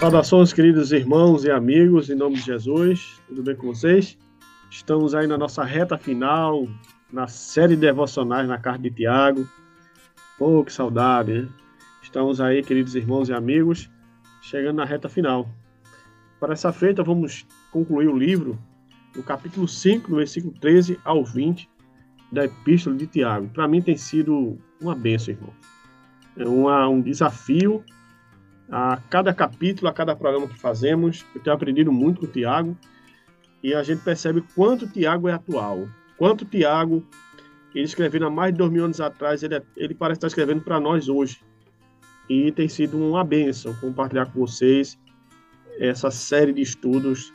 Saudações, queridos irmãos e amigos, em nome de Jesus, tudo bem com vocês? Estamos aí na nossa reta final, na série de devocionais na carta de Tiago. Oh, que saudade, né? Estamos aí, queridos irmãos e amigos, chegando na reta final. Para essa feita, vamos concluir o livro, no capítulo 5, no versículo 13 ao 20, da Epístola de Tiago. Para mim tem sido uma bênção, irmão. É uma, um desafio a cada capítulo, a cada programa que fazemos. Eu tenho aprendido muito com o Tiago e a gente percebe quanto o Tiago é atual, quanto o Tiago, ele escrevendo há mais de dois mil anos atrás, ele, é, ele parece estar escrevendo para nós hoje. E tem sido uma bênção compartilhar com vocês essa série de estudos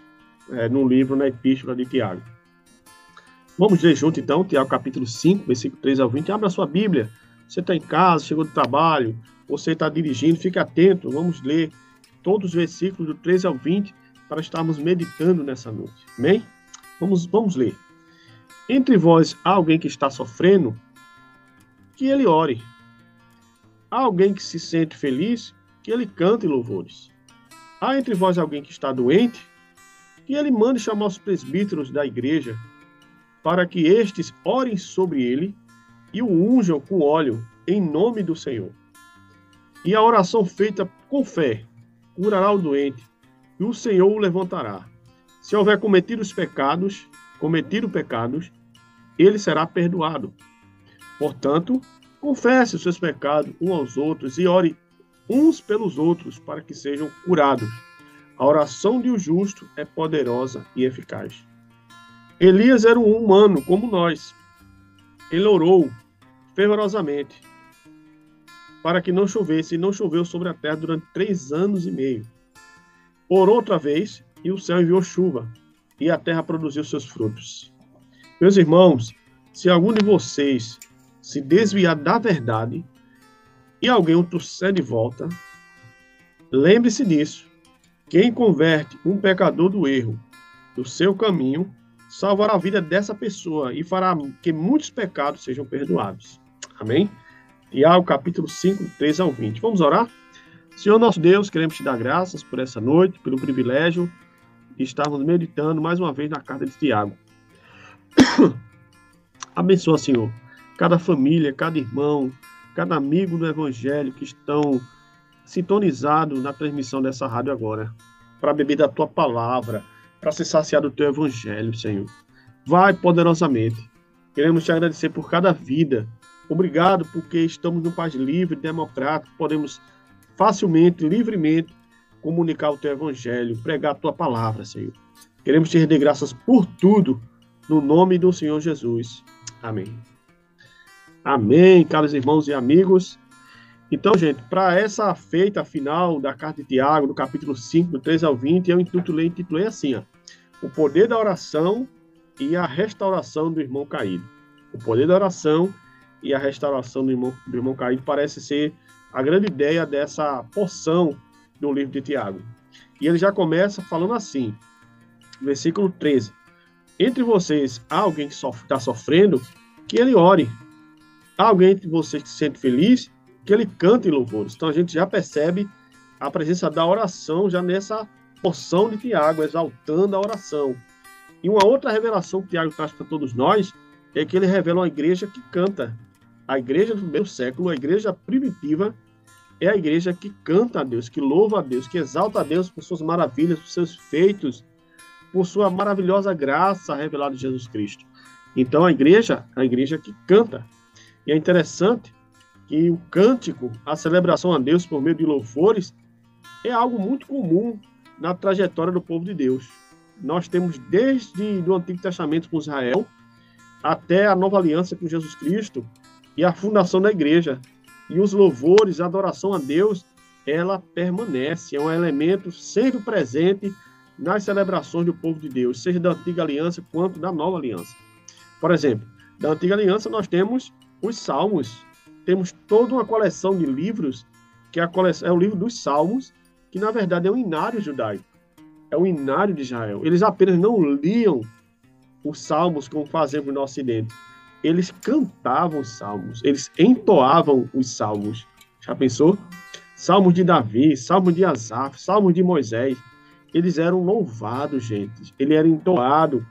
é, no livro, na Epístola de Tiago. Vamos ler junto então, Tiago capítulo 5, versículo 3 ao 20. Abra sua Bíblia. Você está em casa, chegou do trabalho, você está dirigindo, fique atento, vamos ler todos os versículos do 13 ao 20 para estarmos meditando nessa noite. Amém? Vamos, vamos ler. Entre vós há alguém que está sofrendo, que ele ore. Há alguém que se sente feliz, que ele cante louvores. Há entre vós alguém que está doente, que ele mande chamar os presbíteros da igreja, para que estes orem sobre ele e o unjam com óleo em nome do Senhor. E a oração feita com fé curará o doente, e o Senhor o levantará. Se houver cometido os pecados, cometido pecados, ele será perdoado. Portanto, confesse os seus pecados uns aos outros e ore uns pelos outros para que sejam curados. A oração de um justo é poderosa e eficaz. Elias era um humano como nós. Ele orou fervorosamente para que não chovesse, e não choveu sobre a terra durante três anos e meio. Orou outra vez, e o céu enviou chuva, e a terra produziu seus frutos. Meus irmãos, se algum de vocês se desviar da verdade e alguém o trouxer de volta, lembre-se disso. Quem converte um pecador do erro do seu caminho salvará a vida dessa pessoa e fará que muitos pecados sejam perdoados. Amém? Tiago, capítulo 5, 3 ao 20. Vamos orar? Senhor nosso Deus, queremos te dar graças por essa noite, pelo privilégio de estarmos meditando mais uma vez na carta de Tiago. Abençoa, Senhor, cada família, cada irmão, cada amigo do Evangelho que estão sintonizados na transmissão dessa rádio agora, para beber da tua palavra, para ser saciado do teu Evangelho, Senhor. Vai poderosamente. Queremos te agradecer por cada vida Obrigado porque estamos num país livre, democrático, podemos facilmente, livremente comunicar o teu evangelho, pregar a tua palavra, Senhor. Queremos te render graças por tudo, no nome do Senhor Jesus. Amém. Amém, caros irmãos e amigos. Então, gente, para essa feita final da carta de Tiago, no capítulo 5, do 3 ao 20, eu intitulei, intitulei assim, ó, o poder da oração e a restauração do irmão caído. O poder da oração e a restauração do irmão, do irmão caído parece ser a grande ideia dessa porção do livro de Tiago. E ele já começa falando assim, versículo 13: Entre vocês há alguém que está sofrendo, que ele ore. Há alguém entre vocês que se sente feliz, que ele cante louvores. Então a gente já percebe a presença da oração já nessa porção de Tiago, exaltando a oração. E uma outra revelação que Tiago traz para todos nós é que ele revela uma igreja que canta, a igreja do primeiro século, a igreja primitiva, é a igreja que canta a Deus, que louva a Deus, que exalta a Deus por suas maravilhas, por seus feitos, por sua maravilhosa graça revelada em Jesus Cristo. Então a igreja, a igreja que canta. E é interessante que o cântico, a celebração a Deus por meio de louvores, é algo muito comum na trajetória do povo de Deus. Nós temos desde o Antigo Testamento com Israel até a nova aliança com Jesus Cristo e a fundação da igreja. E os louvores, a adoração a Deus, ela permanece, é um elemento sempre presente nas celebrações do povo de Deus, seja da antiga aliança quanto da nova aliança. Por exemplo, da antiga aliança nós temos os salmos, temos toda uma coleção de livros, que é, coleção, é o livro dos salmos, que na verdade é o inário judaico, é o inário de Israel. Eles apenas não liam os salmos como fazemos no Ocidente, eles cantavam os salmos, eles entoavam os salmos. Já pensou? Salmos de Davi, salmos de Asaf, salmos de Moisés. Eles eram louvados, gente. Ele era entoado,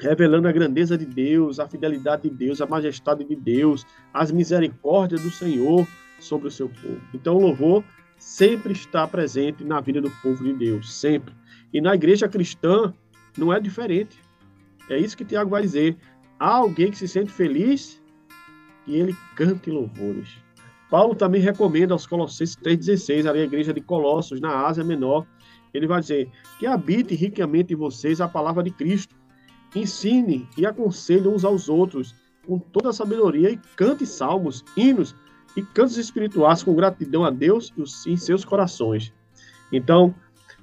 revelando a grandeza de Deus, a fidelidade de Deus, a majestade de Deus, as misericórdias do Senhor sobre o seu povo. Então, o louvor sempre está presente na vida do povo de Deus, sempre. E na igreja cristã não é diferente. É isso que Tiago vai dizer. Há alguém que se sente feliz e ele cante louvores. Paulo também recomenda aos Colossenses 3,16, ali a igreja de Colossos, na Ásia Menor, ele vai dizer que habite ricamente em vocês a palavra de Cristo. Ensine e aconselhe uns aos outros com toda a sabedoria e cante salmos, hinos e cantos espirituais com gratidão a Deus e em seus corações. Então,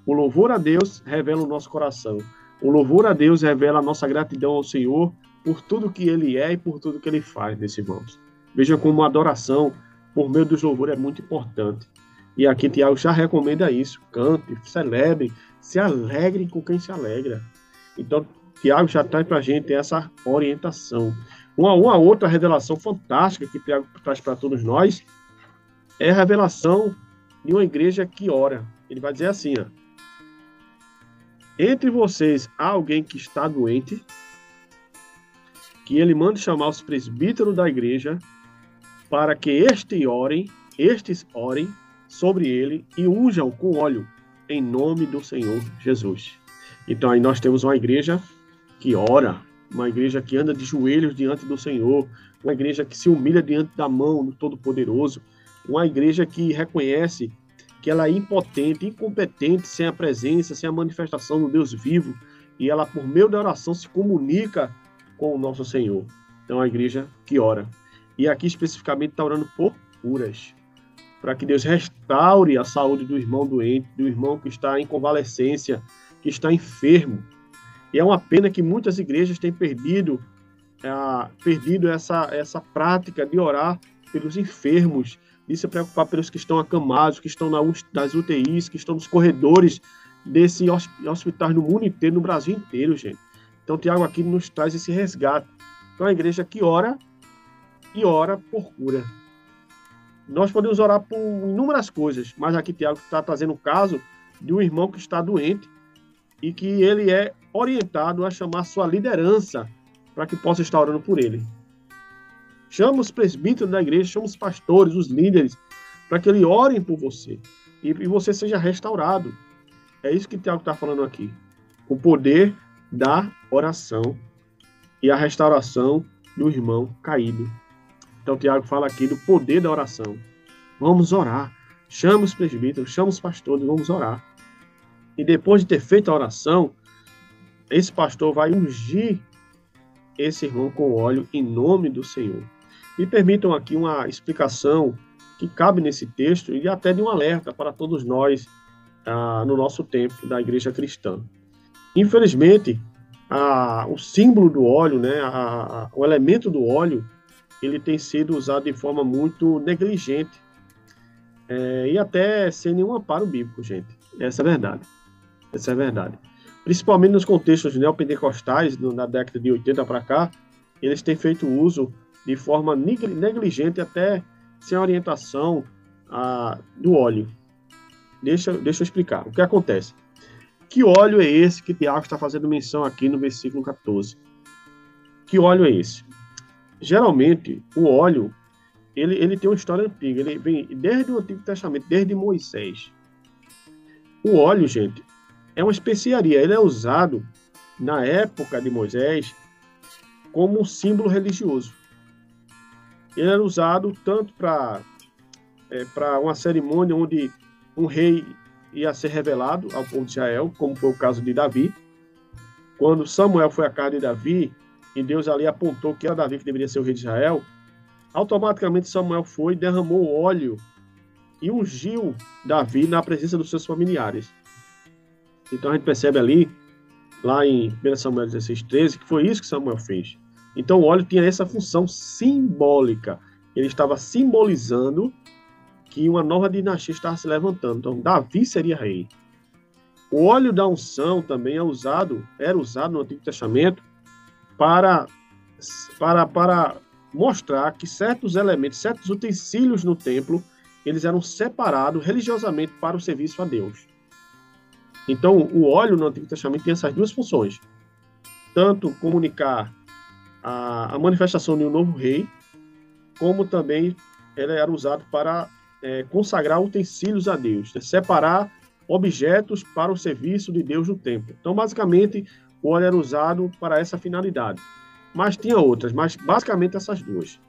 o louvor a Deus revela o nosso coração. O louvor a Deus revela a nossa gratidão ao Senhor por tudo que ele é e por tudo que ele faz, meus irmãos. Veja como a adoração por meio dos louvores é muito importante. E aqui Tiago já recomenda isso. Cante, celebre, se alegrem com quem se alegra. Então, Tiago já traz para a gente essa orientação. Uma, uma outra revelação fantástica que Tiago traz para todos nós é a revelação de uma igreja que ora. Ele vai dizer assim, ó, Entre vocês há alguém que está doente, que ele mande chamar os presbíteros da igreja para que este orem, estes orem sobre ele e unjam com óleo em nome do Senhor Jesus. Então aí nós temos uma igreja que ora, uma igreja que anda de joelhos diante do Senhor, uma igreja que se humilha diante da mão do Todo-Poderoso, uma igreja que reconhece que ela é impotente, incompetente sem a presença, sem a manifestação do Deus vivo, e ela por meio da oração se comunica com o nosso Senhor. Então, a igreja que ora. E aqui especificamente está orando por curas, para que Deus restaure a saúde do irmão doente, do irmão que está em convalescência, que está enfermo. E é uma pena que muitas igrejas têm perdido, é, perdido essa, essa prática de orar pelos enfermos, de se preocupar pelos que estão acamados, que estão na, nas UTIs, que estão nos corredores desse hospital no mundo inteiro, no Brasil inteiro, gente. Então, Tiago aqui nos traz esse resgate. Então, a igreja que ora e ora por cura. Nós podemos orar por inúmeras coisas, mas aqui Tiago está trazendo o caso de um irmão que está doente e que ele é orientado a chamar sua liderança para que possa estar orando por ele. Chama os presbíteros da igreja, chama os pastores, os líderes, para que eles orem por você e, você seja restaurado. É isso que Tiago está falando aqui. O poder da oração e a restauração do irmão caído. Então, Tiago fala aqui do poder da oração. Vamos orar. Chama os presbíteros, chama os pastores, vamos orar. E depois de ter feito a oração, esse pastor vai ungir esse irmão com óleo em nome do Senhor. Me permitam aqui uma explicação que cabe nesse texto e até de um alerta para todos nós ah, no nosso tempo da igreja cristã. Infelizmente, a, o símbolo do óleo, né, a, a, o elemento do óleo, ele tem sido usado de forma muito negligente é, e até sem nenhum amparo bíblico, gente. Essa é a verdade. Essa é a verdade. Principalmente nos contextos neopentecostais, na década de 80 para cá, eles têm feito uso de forma negligente, até sem orientação a, do óleo. Deixa, deixa eu explicar. O que acontece? Que óleo é esse que Tiago está fazendo menção aqui no versículo 14? Que óleo é esse? Geralmente, o óleo ele, ele tem uma história antiga. Ele vem desde o Antigo Testamento, desde Moisés. O óleo, gente, é uma especiaria. Ele é usado na época de Moisés como um símbolo religioso. Ele era usado tanto para é, para uma cerimônia onde um rei ia ser revelado ao povo de Israel, como foi o caso de Davi. Quando Samuel foi à casa de Davi, e Deus ali apontou que era Davi que deveria ser o rei de Israel, automaticamente Samuel foi, derramou óleo e ungiu Davi na presença dos seus familiares. Então a gente percebe ali, lá em 1 Samuel 16, 13, que foi isso que Samuel fez. Então o óleo tinha essa função simbólica. Ele estava simbolizando que uma nova dinastia estava se levantando. Então, Davi seria rei. O óleo da unção também é usado, era usado no Antigo Testamento para, para, para mostrar que certos elementos, certos utensílios no templo, eles eram separados religiosamente para o serviço a Deus. Então, o óleo no Antigo Testamento tem essas duas funções: tanto comunicar a, a manifestação de um novo rei, como também ele era usado para é, consagrar utensílios a Deus, né? separar objetos para o serviço de Deus no templo. Então, basicamente, o óleo era usado para essa finalidade. Mas tinha outras, mas basicamente essas duas.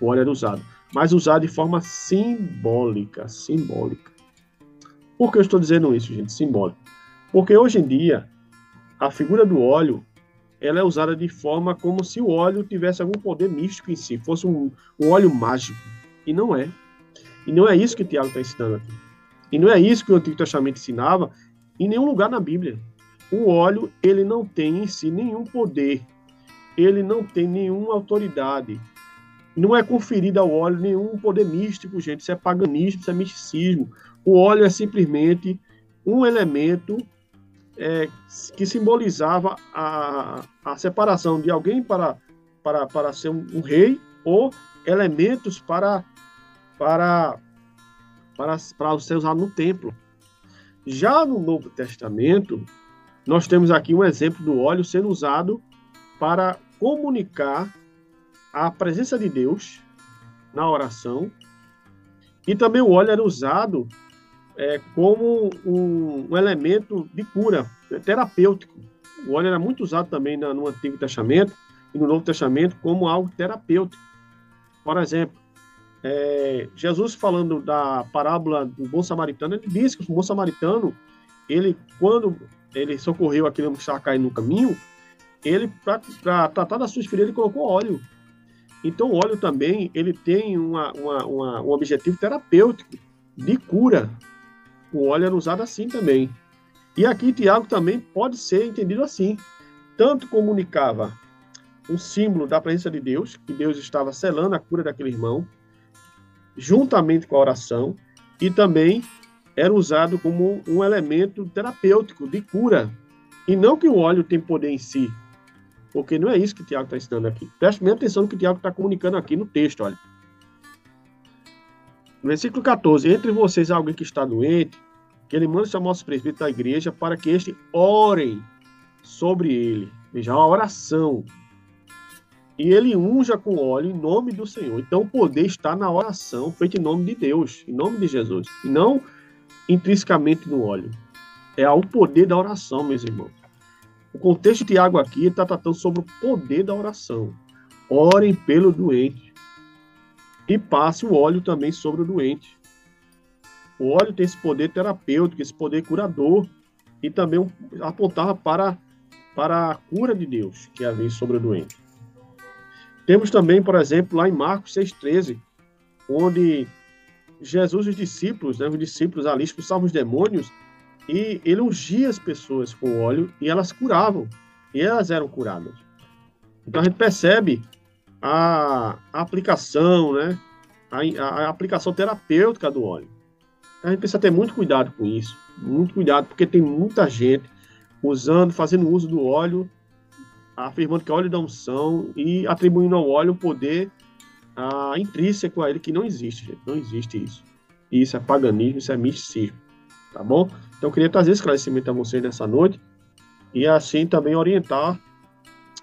O óleo era usado, mas usado de forma simbólica, simbólica. Por que eu estou dizendo isso, gente? Simbólico. Porque hoje em dia, a figura do óleo ela é usada de forma como se o óleo tivesse algum poder místico em si, fosse um, um óleo mágico. E não é. E não é isso que Tiago está ensinando aqui. E não é isso que o Antigo Testamento ensinava em nenhum lugar na Bíblia. O óleo, ele não tem em si nenhum poder. Ele não tem nenhuma autoridade. Não é conferido ao óleo nenhum poder místico, gente. Isso é paganismo, isso é misticismo. O óleo é simplesmente um elemento é, que simbolizava a, a separação de alguém para, para, para ser um, um rei ou elementos para para, para, para ser usado no templo. Já no Novo Testamento, nós temos aqui um exemplo do óleo sendo usado para comunicar a presença de Deus na oração. E também o óleo era usado é, como um, um, elemento de cura terapêutico. O óleo era muito usado também no Antigo Testamento e no Novo Testamento como algo terapêutico. Por exemplo, é, Jesus falando da parábola do bom samaritano, ele disse que o bom samaritano, ele quando ele socorreu aquele homem que estava caindo no caminho, ele para tratar das suas feridas ele colocou óleo. Então o óleo também ele tem uma, uma, uma, um objetivo terapêutico de cura. O óleo era usado assim também. E aqui Tiago também pode ser entendido assim. Tanto comunicava um símbolo da presença de Deus, que Deus estava selando a cura daquele irmão, juntamente com a oração, e também era usado como um elemento terapêutico de cura. E não que o óleo tem poder em si, porque não é isso que o Tiago está ensinando aqui. Preste bem atenção no que o Tiago está comunicando aqui no texto, olha. No versículo 14, entre vocês há alguém que está doente, que ele manda chamar os presbíteros da igreja para que este orem sobre ele. Veja, uma oração e ele unja com óleo em nome do Senhor. Então o poder está na oração feita em nome de Deus, em nome de Jesus, e não intrinsecamente no óleo. É o poder da oração, meus irmãos. O contexto de Tiago aqui está tratando sobre o poder da oração. Orem pelo doente e passe o óleo também sobre o doente. O óleo tem esse poder terapêutico, esse poder curador e também apontava para, para a cura de Deus que havia sobre o doente. Temos também, por exemplo, lá em Marcos 6,13, onde Jesus e os discípulos, né, os discípulos ali expulsavam os demônios e ele ungia as pessoas com óleo e elas curavam, e elas eram curadas. Então a gente percebe a, aplicação, né, a, a, aplicação terapêutica do óleo. A gente precisa ter muito cuidado com isso, muito cuidado, porque tem muita gente usando, fazendo uso do óleo afirmando que é óleo da unção e atribuindo ao óleo o poder ah, intrínseco a ele que não existe, gente. Não existe isso. Isso é paganismo, isso é misticismo. Tá bom? Então eu queria trazer esclarecimento a vocês nessa noite e assim também orientar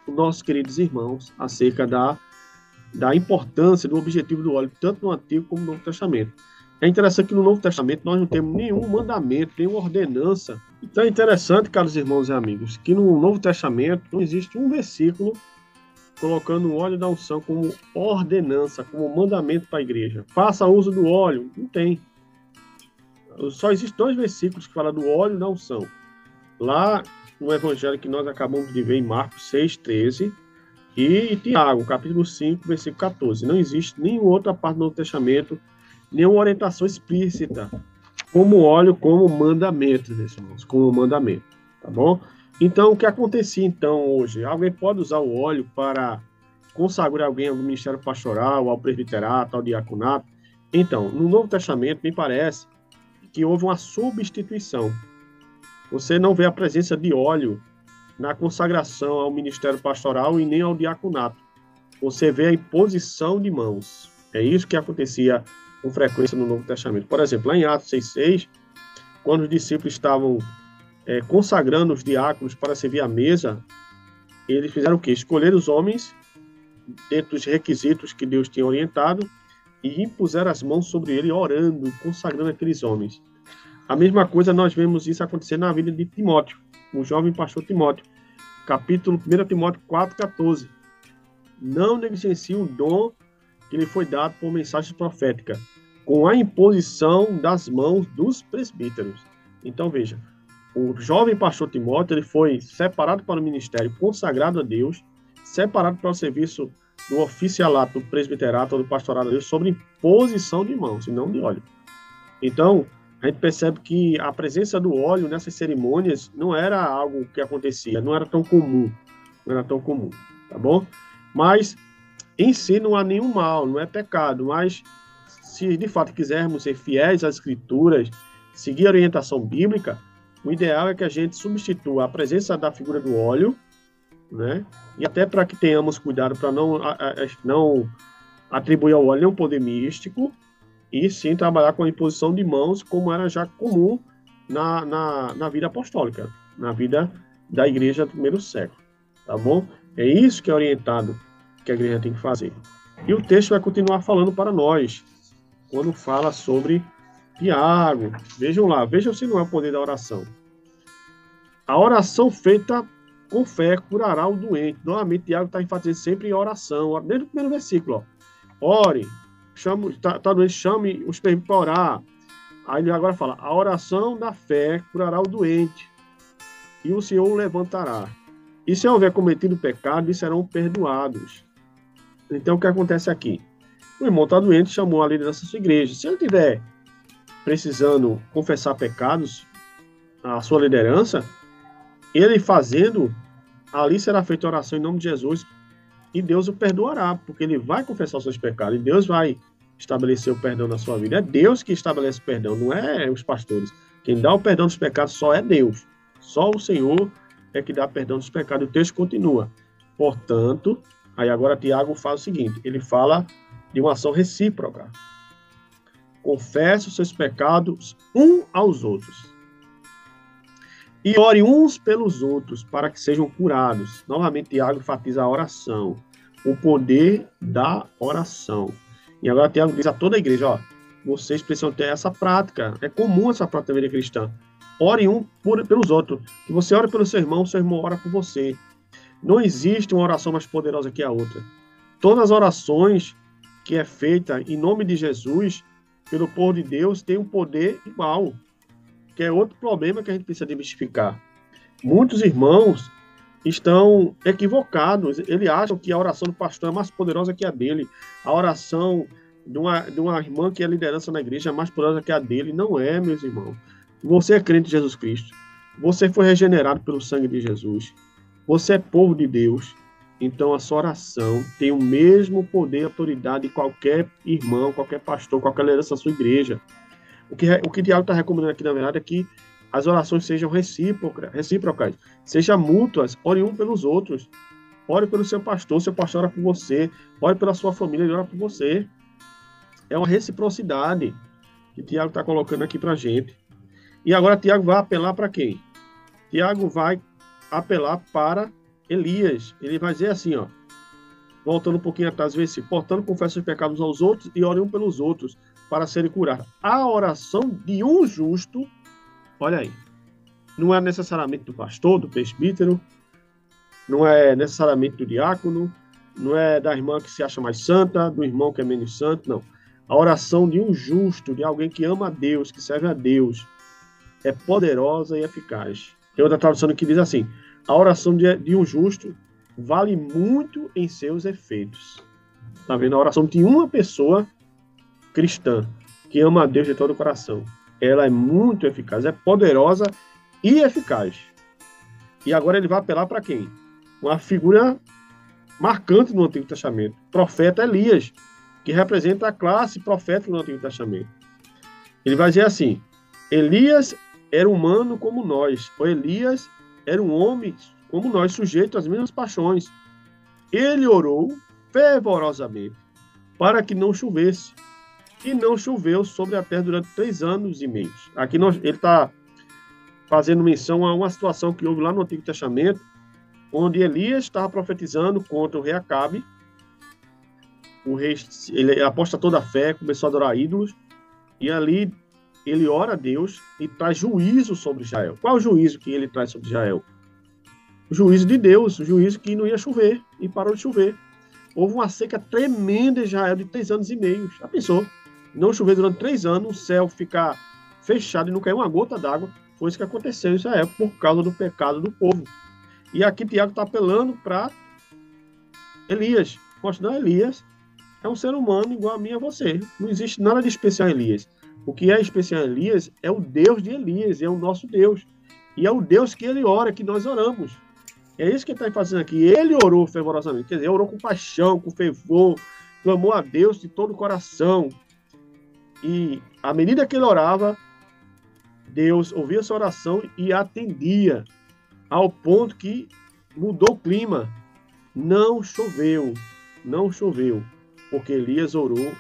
os nossos queridos irmãos acerca da da importância, do objetivo do óleo, tanto no Antigo como no Novo Testamento. É interessante que no Novo Testamento nós não temos nenhum mandamento, nenhuma ordenança. Então é interessante, caros irmãos e amigos, que no Novo Testamento não existe um versículo colocando o óleo da unção como ordenança, como mandamento para a igreja. Faça uso do óleo. Não tem. Só existem dois versículos que falam do óleo da unção. Lá no evangelho que nós acabamos de ver em Marcos 6, 13 e Tiago, capítulo 5, versículo 14. Não existe nenhuma outra parte do Novo Testamento nenhuma orientação explícita como óleo como mandamento, irmãos, como mandamento, tá bom? Então, o que acontecia então hoje? Alguém pode usar o óleo para consagrar alguém ao ministério pastoral, ao presbiterato, ao diaconato? Então, no Novo Testamento, me parece que houve uma substituição. Você não vê a presença de óleo na consagração ao ministério pastoral e nem ao diaconato. Você vê a imposição de mãos. É isso que acontecia com frequência no Novo Testamento. Por exemplo, lá em Atos 6,6, quando os discípulos estavam é, consagrando os diáconos para servir à mesa, eles fizeram o quê? Escolher os homens dentro dos requisitos que Deus tinha orientado e impuseram as mãos sobre ele, orando e consagrando aqueles homens. A mesma coisa nós vemos isso acontecer na vida de Timóteo, o jovem pastor Timóteo. Capítulo 1 Timóteo 4,14. Não negligencie o dom que lhe foi dado por mensagem profética, com a imposição das mãos dos presbíteros. Então veja, o jovem pastor Timóteo ele foi separado para o ministério, consagrado a Deus, separado para o serviço do oficialato, do presbiterato ou do pastorado a Deus, sobre imposição de mãos e não de óleo. Então, a gente percebe que a presença do óleo nessas cerimônias não era algo que acontecia, não era tão comum, não era tão comum, tá bom? Mas em si não há nenhum mal, não é pecado, mas se de fato quisermos ser fiéis às escrituras, seguir a orientação bíblica, o ideal é que a gente substitua a presença da figura do óleo, né? E até para que tenhamos cuidado para não, não atribuir ao óleo nenhum poder místico, e sim trabalhar com a imposição de mãos, como era já comum na, na, na vida apostólica, na vida da igreja do primeiro século. Tá bom? É isso que é orientado que a igreja tem que fazer. E o texto vai continuar falando para nós, quando fala sobre Tiago. Vejam lá, vejam se não é o poder da oração. A oração feita com fé curará o doente. Novamente, Tiago está enfatizando sempre em oração. Desde o primeiro versículo. Ó. Ore, chame, tá, tá doente, chame os permite para orar. Aí ele agora fala: a oração da fé curará o doente, e o Senhor o levantará. E se houver cometido pecado, eles serão perdoados. Então, o que acontece aqui? O irmão está doente, chamou a liderança da sua igreja. Se ele tiver precisando confessar pecados, a sua liderança, ele fazendo, ali será feita oração em nome de Jesus e Deus o perdoará, porque ele vai confessar os seus pecados e Deus vai estabelecer o perdão na sua vida. É Deus que estabelece o perdão, não é os pastores. Quem dá o perdão dos pecados só é Deus. Só o Senhor é que dá perdão dos pecados. O texto continua. Portanto, Aí agora Tiago faz o seguinte: ele fala de uma ação recíproca. Confesse os seus pecados um aos outros. E ore uns pelos outros para que sejam curados. Novamente, Tiago enfatiza a oração, o poder da oração. E agora Tiago diz a toda a igreja: ó, vocês precisam ter essa prática. É comum essa prática da vida cristã. Ore um por, pelos outros. Que você ore pelo seu irmão, seu irmão ora por você. Não existe uma oração mais poderosa que a outra. Todas as orações que é feita em nome de Jesus, pelo povo de Deus, tem um poder igual, que é outro problema que a gente precisa demistificar. Muitos irmãos estão equivocados. Eles acham que a oração do pastor é mais poderosa que a dele. A oração de uma, de uma irmã que é liderança na igreja é mais poderosa que a dele. Não é, meus irmãos. Você é crente em Jesus Cristo. Você foi regenerado pelo sangue de Jesus. Você é povo de Deus, então a sua oração tem o mesmo poder e autoridade de qualquer irmão, qualquer pastor, qualquer liderança da sua igreja. O que, o que está recomendando aqui, na verdade, é que as orações sejam recíprocas, recíprocas sejam mútuas, ore um pelos outros. Ore pelo seu pastor, seu pastor ora por você. Ore pela sua família, ele ora por você. É uma reciprocidade que Tiago está colocando aqui para gente. E agora Tiago vai apelar para quem? Tiago vai apelar para Elias. Ele vai dizer assim, ó: voltando um pouquinho atrás, versículo. Portanto, confessem os pecados aos outros e orem um pelos outros para serem curados. A oração de um justo, olha aí, não é necessariamente do pastor, do presbítero, não é necessariamente do diácono, não é da irmã que se acha mais santa, do irmão que é menos santo, não. A oração de um justo, de alguém que ama a Deus, que serve a Deus, é poderosa e eficaz. Tem outra tradução que diz assim: a oração de, de um justo vale muito em seus efeitos. Tá vendo? A oração de uma pessoa cristã que ama a Deus de todo o coração. Ela é muito eficaz, é poderosa e eficaz. E agora ele vai apelar para quem? Uma figura marcante no Antigo Testamento, profeta Elias, que representa a classe profética no Antigo Testamento. Ele vai dizer assim: Elias era humano como nós, ou Elias era um homem como nós, sujeito às mesmas paixões. Ele orou fervorosamente para que não chovesse. E não choveu sobre a terra durante três anos e meio. Aqui nós, ele está fazendo menção a uma situação que houve lá no Antigo Testamento, onde Elias estava profetizando contra o rei Acabe. O rei ele aposta toda a fé, começou a adorar ídolos, e ali ele ora a Deus e traz juízo sobre Israel. Qual o juízo que ele traz sobre Israel? O juízo de Deus, o juízo que não ia chover e parou de chover. Houve uma seca tremenda em Israel de três anos e meio. Já pensou? Não chover durante três anos, o céu ficar fechado e não cair uma gota d'água. Foi isso que aconteceu em Israel por causa do pecado do povo. E aqui Tiago está apelando para Elias, mostrando Elias é um ser humano igual a mim e a você. Não existe nada de especial em Elias. O que é especial em Elias é o Deus de Elias, é o nosso Deus. E é o Deus que ele ora, que nós oramos. É isso que ele está fazendo aqui. Ele orou fervorosamente, quer dizer, orou com paixão, com fervor, clamou a Deus de todo o coração. E à medida que ele orava, Deus ouvia sua oração e atendia, ao ponto que mudou o clima. Não choveu, não choveu, porque Elias orou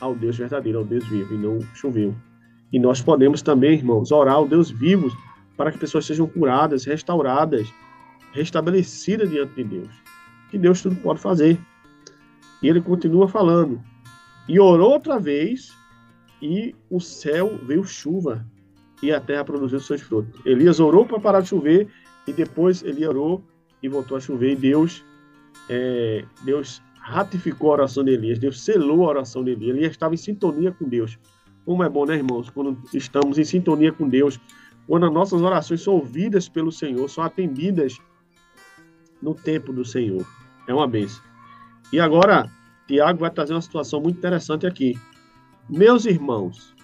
ao Deus verdadeiro, ao Deus vivo, e não choveu. E nós podemos também, irmãos, orar ao Deus vivo para que pessoas sejam curadas, restauradas, restabelecida diante de Deus. Que Deus tudo pode fazer. E ele continua falando. E orou outra vez, e o céu veio chuva, e a terra produziu seus frutos. Elias orou para parar de chover, e depois ele orou e voltou a chover, e Deus, é, Deus ratificou a oração de Elias, Deus selou a oração de Elias, Elias estava em sintonia com Deus. Como é bom, né, irmãos? Quando estamos em sintonia com Deus, quando as nossas orações são ouvidas pelo Senhor, são atendidas no tempo do Senhor. É uma benção. E agora, Tiago vai trazer uma situação muito interessante aqui. Meus irmãos,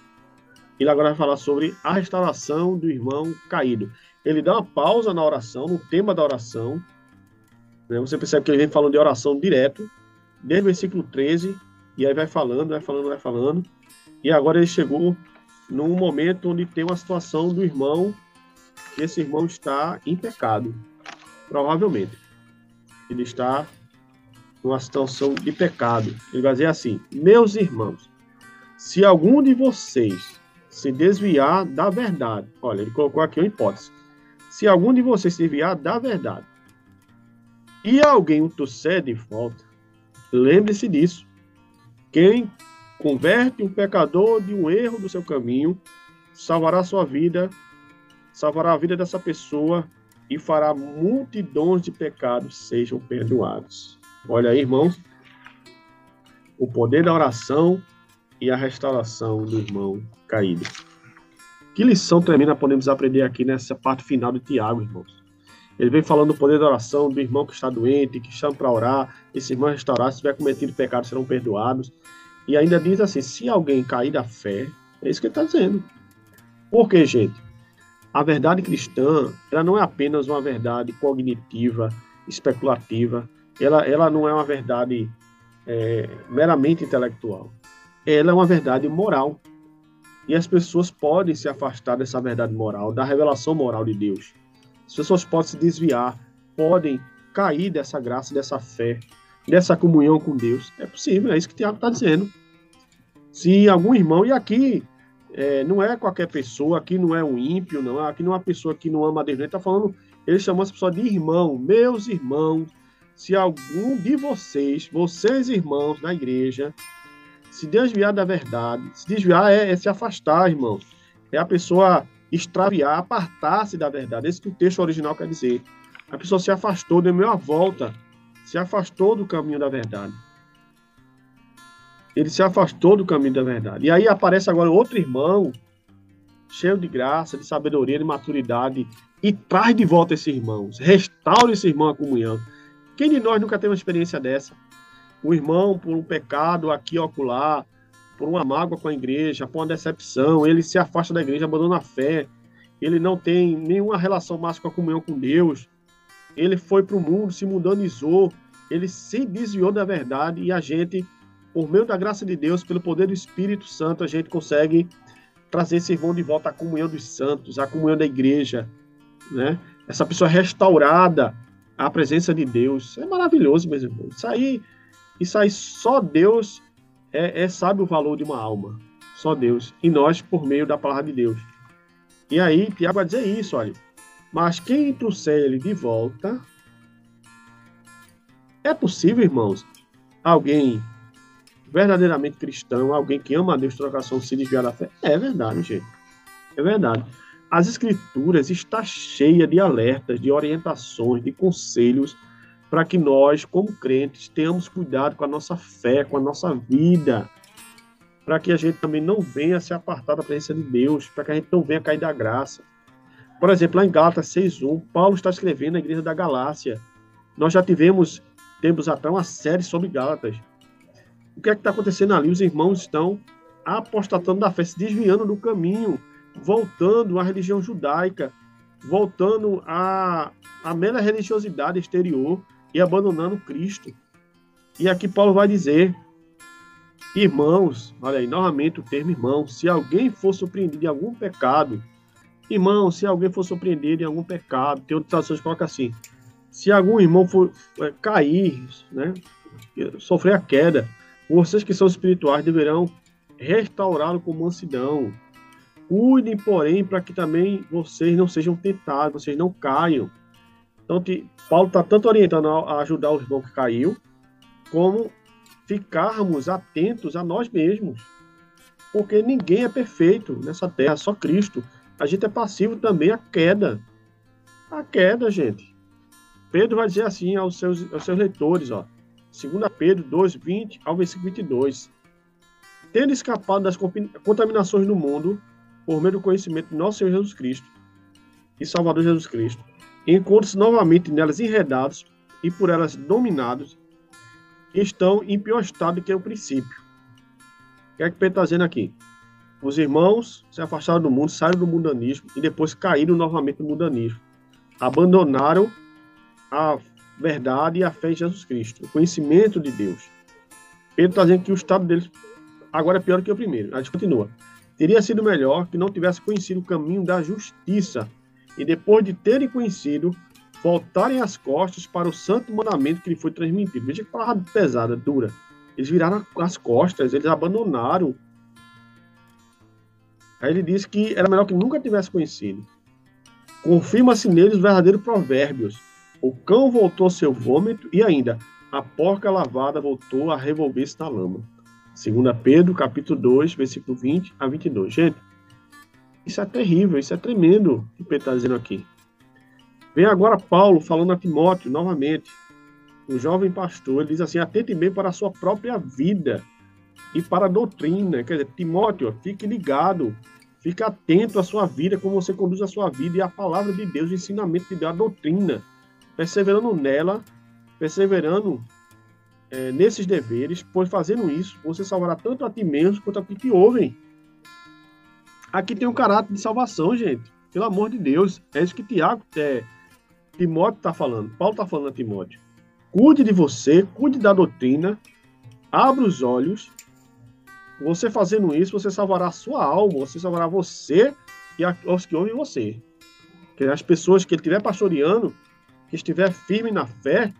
ele agora vai falar sobre a restauração do irmão caído. Ele dá uma pausa na oração, no tema da oração. Né? Você percebe que ele vem falando de oração direto, desde o versículo 13, e aí vai falando, vai falando, vai falando. E agora ele chegou num momento onde tem uma situação do irmão, que esse irmão está em pecado, provavelmente ele está numa situação de pecado. Ele vai dizer assim: Meus irmãos, se algum de vocês se desviar da verdade, olha, ele colocou aqui uma hipótese. Se algum de vocês se desviar da verdade e alguém o trouxer de volta, lembre-se disso. Quem converte um pecador de um erro do seu caminho, salvará sua vida, salvará a vida dessa pessoa e fará multidões de pecados sejam perdoados. Olha aí, irmãos, o poder da oração e a restauração do irmão caído. Que lição tremenda podemos aprender aqui nessa parte final de Tiago, irmãos. Ele vem falando do poder da oração, do irmão que está doente, que chama para orar, esse irmão restaurar, se tiver cometido pecado, serão perdoados. E ainda diz assim: se alguém cair da fé, é isso que ele está dizendo. Por quê, gente? A verdade cristã, ela não é apenas uma verdade cognitiva, especulativa, ela, ela não é uma verdade é, meramente intelectual. Ela é uma verdade moral. E as pessoas podem se afastar dessa verdade moral, da revelação moral de Deus. As pessoas podem se desviar, podem cair dessa graça, dessa fé, dessa comunhão com Deus. É possível, é isso que o Tiago está dizendo. Se algum irmão, e aqui é, não é qualquer pessoa, aqui não é um ímpio, não, aqui não é uma pessoa que não ama a Deus, ele está falando, ele chamou essa pessoa de irmão, meus irmãos, se algum de vocês, vocês irmãos da igreja, se desviar da verdade, se desviar é, é se afastar, irmão. É a pessoa extraviar, apartar-se da verdade. Esse que o texto original quer dizer. A pessoa se afastou, deu meia volta, se afastou do caminho da verdade. Ele se afastou do caminho da verdade. E aí aparece agora outro irmão, cheio de graça, de sabedoria, de maturidade, e traz de volta esses irmãos. Restaura esse irmão à comunhão. Quem de nós nunca teve uma experiência dessa? O irmão, por um pecado aqui acolá, por uma mágoa com a igreja, por uma decepção, ele se afasta da igreja, abandona a fé, ele não tem nenhuma relação mais com a comunhão com Deus, ele foi para o mundo, se mundanizou, ele se desviou da verdade e a gente, por meio da graça de Deus, pelo poder do Espírito Santo, a gente consegue trazer esse irmão de volta à comunhão dos santos, à comunhão da igreja, né? Essa pessoa restaurada à presença de Deus. É maravilhoso, meus irmãos. Isso aí, isso aí só Deus é, é, sabe o valor de uma alma. Só Deus. E nós, por meio da palavra de Deus. E aí, Tiago vai dizer isso, olha. Mas quem trouxer ele de volta. É possível, irmãos, alguém verdadeiramente cristão, alguém que ama a Deus, trocação, se desviar da fé? É verdade, gente. É verdade. As escrituras está cheia de alertas, de orientações, de conselhos para que nós, como crentes, tenhamos cuidado com a nossa fé, com a nossa vida, para que a gente também não venha se apartar da presença de Deus, para que a gente não venha cair da graça. Por exemplo, lá em Gálatas 6.1, Paulo está escrevendo na igreja da Galácia. Nós já tivemos, tempos atrás, uma série sobre Gálatas. O que é que está acontecendo ali? Os irmãos estão apostatando da fé, se desviando do caminho, voltando à religião judaica, voltando à, à mera religiosidade exterior, e abandonando Cristo. E aqui Paulo vai dizer, irmãos, olha aí, novamente o termo irmão, se alguém for surpreendido em algum pecado, irmão, se alguém for surpreendido em algum pecado, tem outras traduções que colocam assim, se algum irmão for é, cair, né, sofrer a queda, vocês que são espirituais deverão restaurá-lo com mansidão. Cuidem, porém, para que também vocês não sejam tentados, vocês não caiam. Então, Paulo está tanto orientando a ajudar o irmão que caiu, como ficarmos atentos a nós mesmos. Porque ninguém é perfeito nessa terra, só Cristo. A gente é passivo também à queda. A queda, gente. Pedro vai dizer assim aos seus, aos seus leitores, ó. 2 Pedro 2, 20 ao versículo 22. Tendo escapado das contaminações do mundo, por meio do conhecimento de nosso Senhor Jesus Cristo e Salvador Jesus Cristo, encontram-se novamente nelas enredados e por elas dominados, estão em pior estado do que o princípio. O que é que Pedro está dizendo aqui? Os irmãos se afastaram do mundo, saíram do mundanismo e depois caíram novamente no mundanismo. Abandonaram a verdade e a fé em Jesus Cristo, o conhecimento de Deus. Pedro está dizendo que o estado deles agora é pior que o primeiro. A gente continua. Teria sido melhor que não tivesse conhecido o caminho da justiça e depois de terem conhecido, voltarem as costas para o santo mandamento que lhe foi transmitido. Veja que palavra pesada, dura. Eles viraram as costas, eles abandonaram. Aí ele disse que era melhor que nunca tivesse conhecido. Confirma-se neles os verdadeiros provérbios. O cão voltou seu vômito e ainda a porca lavada voltou a revolver-se na lama. 2 Pedro, capítulo 2, versículo 20 a 22. Gente, isso é terrível, isso é tremendo o que Pedro está dizendo aqui. Vem agora Paulo falando a Timóteo novamente, o jovem pastor, ele diz assim: atente bem para a sua própria vida e para a doutrina. Quer dizer, Timóteo, fique ligado, fique atento à sua vida, como você conduz a sua vida e a palavra de Deus, o ensinamento de Deus, a doutrina, perseverando nela, perseverando é, nesses deveres, pois fazendo isso, você salvará tanto a ti mesmo quanto a que te ouvem. Aqui tem um caráter de salvação, gente. Pelo amor de Deus. É isso que Tiago, é, Timóteo está falando. Paulo está falando a Timóteo. Cuide de você, cuide da doutrina, abra os olhos. Você fazendo isso, você salvará a sua alma, você salvará você e os que ouvem você. Que as pessoas que ele estiver pastoreando, que estiver firme na fé,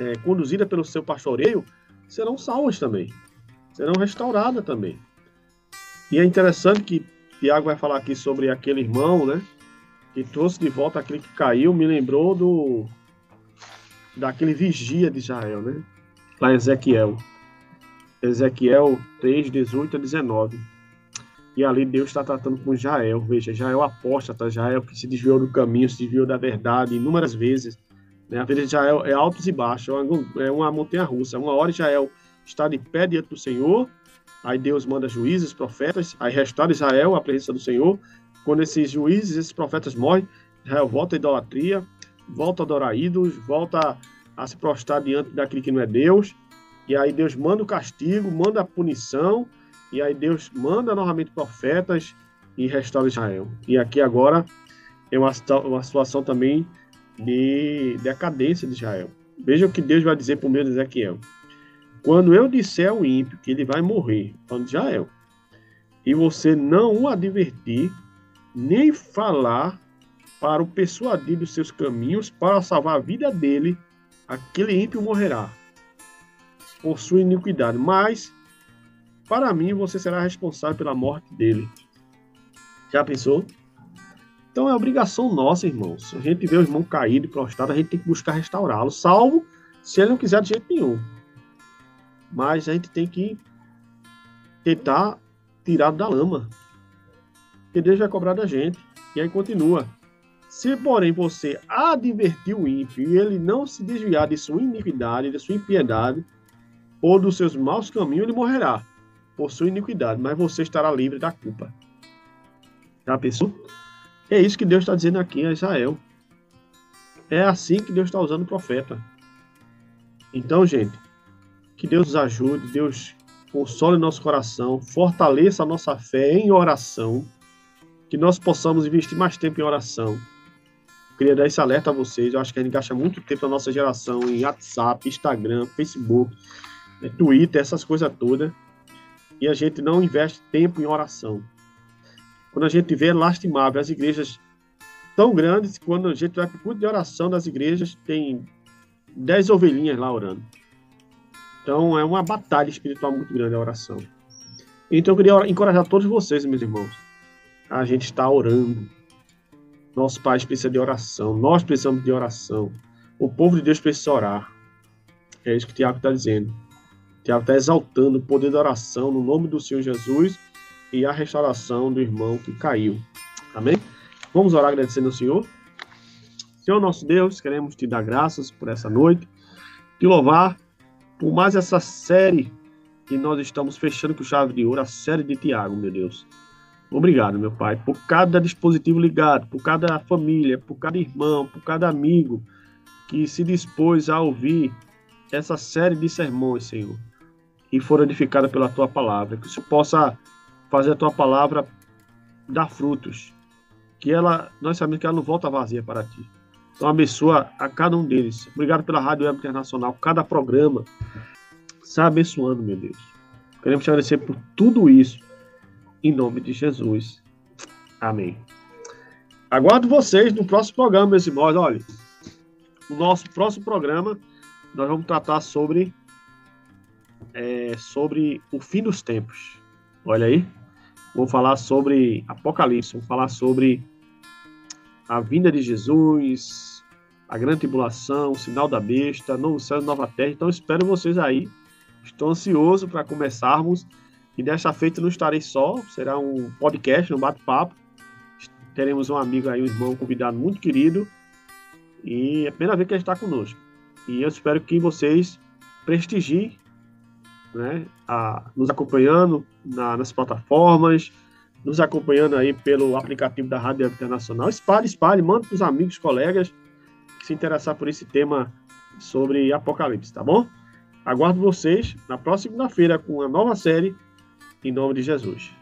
é, conduzida pelo seu pastoreio, serão salvas também. Serão restauradas também. E é interessante que Tiago vai falar aqui sobre aquele irmão, né? Que trouxe de volta aquele que caiu, me lembrou do daquele vigia de Israel, né? Lá em Ezequiel. Ezequiel 3, 18 a 19. E ali Deus está tratando com Israel. Veja, Israel apóstata, Israel que se desviou do caminho, se desviou da verdade inúmeras vezes. Né? A vida de Israel é altos e baixos, é é uma montanha russa. Uma hora Israel está de pé diante do Senhor, aí Deus manda juízes, profetas, aí restaura Israel a presença do Senhor. Quando esses juízes, esses profetas morrem, Israel volta à idolatria, volta a adorar ídolos, volta a, se prostrar diante daquilo que não é Deus. E aí Deus manda o castigo, manda a punição, e aí Deus manda novamente profetas e restaura Israel. E aqui agora é uma, uma situação também de decadência de Israel. Veja o que Deus vai dizer por meio de Ezequiel. Quando eu disser ao ímpio que ele vai morrer, falando de Israel, e você não o advertir, nem falar para o persuadir dos seus caminhos, para salvar a vida dele, aquele ímpio morrerá por sua iniquidade, mas para mim você será responsável pela morte dele. Já pensou? Então é obrigação nossa, irmãos. Se a gente vê o irmão caído prostrado, a gente tem que buscar restaurá-lo, salvo se ele não quiser de jeito nenhum. Mas a gente tem que tentar tirá-lo da lama. Porque Deus vai cobrar da gente. E aí continua. Se, porém, você advertir o ímpio e ele não se desviar de sua iniquidade, de sua impiedade, ou dos seus maus caminhos, ele morrerá por sua iniquidade, mas você estará livre da culpa. Já pensou? É isso que Deus está dizendo aqui a Israel. É assim que Deus está usando o profeta. Então, gente, que Deus nos ajude, Deus console nosso coração, fortaleça a nossa fé em oração, que nós possamos investir mais tempo em oração. Eu queria dar esse alerta a vocês. Eu acho que a gente gasta muito tempo na nossa geração em WhatsApp, Instagram, Facebook, né, Twitter, essas coisas todas, e a gente não investe tempo em oração. Quando a gente vê, é lastimável, as igrejas tão grandes, quando a gente vai para o culto de oração das igrejas, tem dez ovelhinhas lá orando. Então é uma batalha espiritual muito grande a oração. Então eu queria encorajar todos vocês, meus irmãos. A gente está orando. Nosso Pai precisa de oração. Nós precisamos de oração. O povo de Deus precisa orar. É isso que o Tiago está dizendo. Tiago está exaltando o poder da oração no nome do Senhor Jesus e a restauração do irmão que caiu. Amém? Vamos orar agradecendo ao Senhor. Senhor nosso Deus, queremos te dar graças por essa noite, te louvar por mais essa série que nós estamos fechando com chave de ouro, a série de Tiago, meu Deus. Obrigado, meu Pai, por cada dispositivo ligado, por cada família, por cada irmão, por cada amigo que se dispôs a ouvir essa série de sermões, Senhor e for edificada pela tua palavra. Que o Senhor possa fazer a tua palavra dar frutos. Que ela, nós sabemos que ela não volta vazia para ti. Então abençoa a cada um deles. Obrigado pela Rádio Web Internacional, cada programa. Está abençoando, meu Deus. Queremos te agradecer por tudo isso. Em nome de Jesus. Amém. Aguardo vocês no próximo programa, meus irmãos. Olha, no nosso próximo programa, nós vamos tratar sobre é, sobre o fim dos tempos. Olha aí. Vou falar sobre Apocalipse, vou falar sobre a vinda de Jesus, a grande tribulação, sinal da besta, novo céu e nova terra. Então espero vocês aí. Estou ansioso para começarmos. E desta feita não estarei só, será um podcast, um bate-papo. Teremos um amigo aí, um irmão convidado muito querido. E é a primeira vez que ele está conosco. E eu espero que vocês prestigiem né, a, nos acompanhando na, nas plataformas, nos acompanhando aí pelo aplicativo da Rádio Internacional. Espalhe, espalhe, manda para os amigos, colegas se interessar por esse tema sobre Apocalipse, tá bom? Aguardo vocês na próxima segunda-feira com uma nova série em nome de Jesus.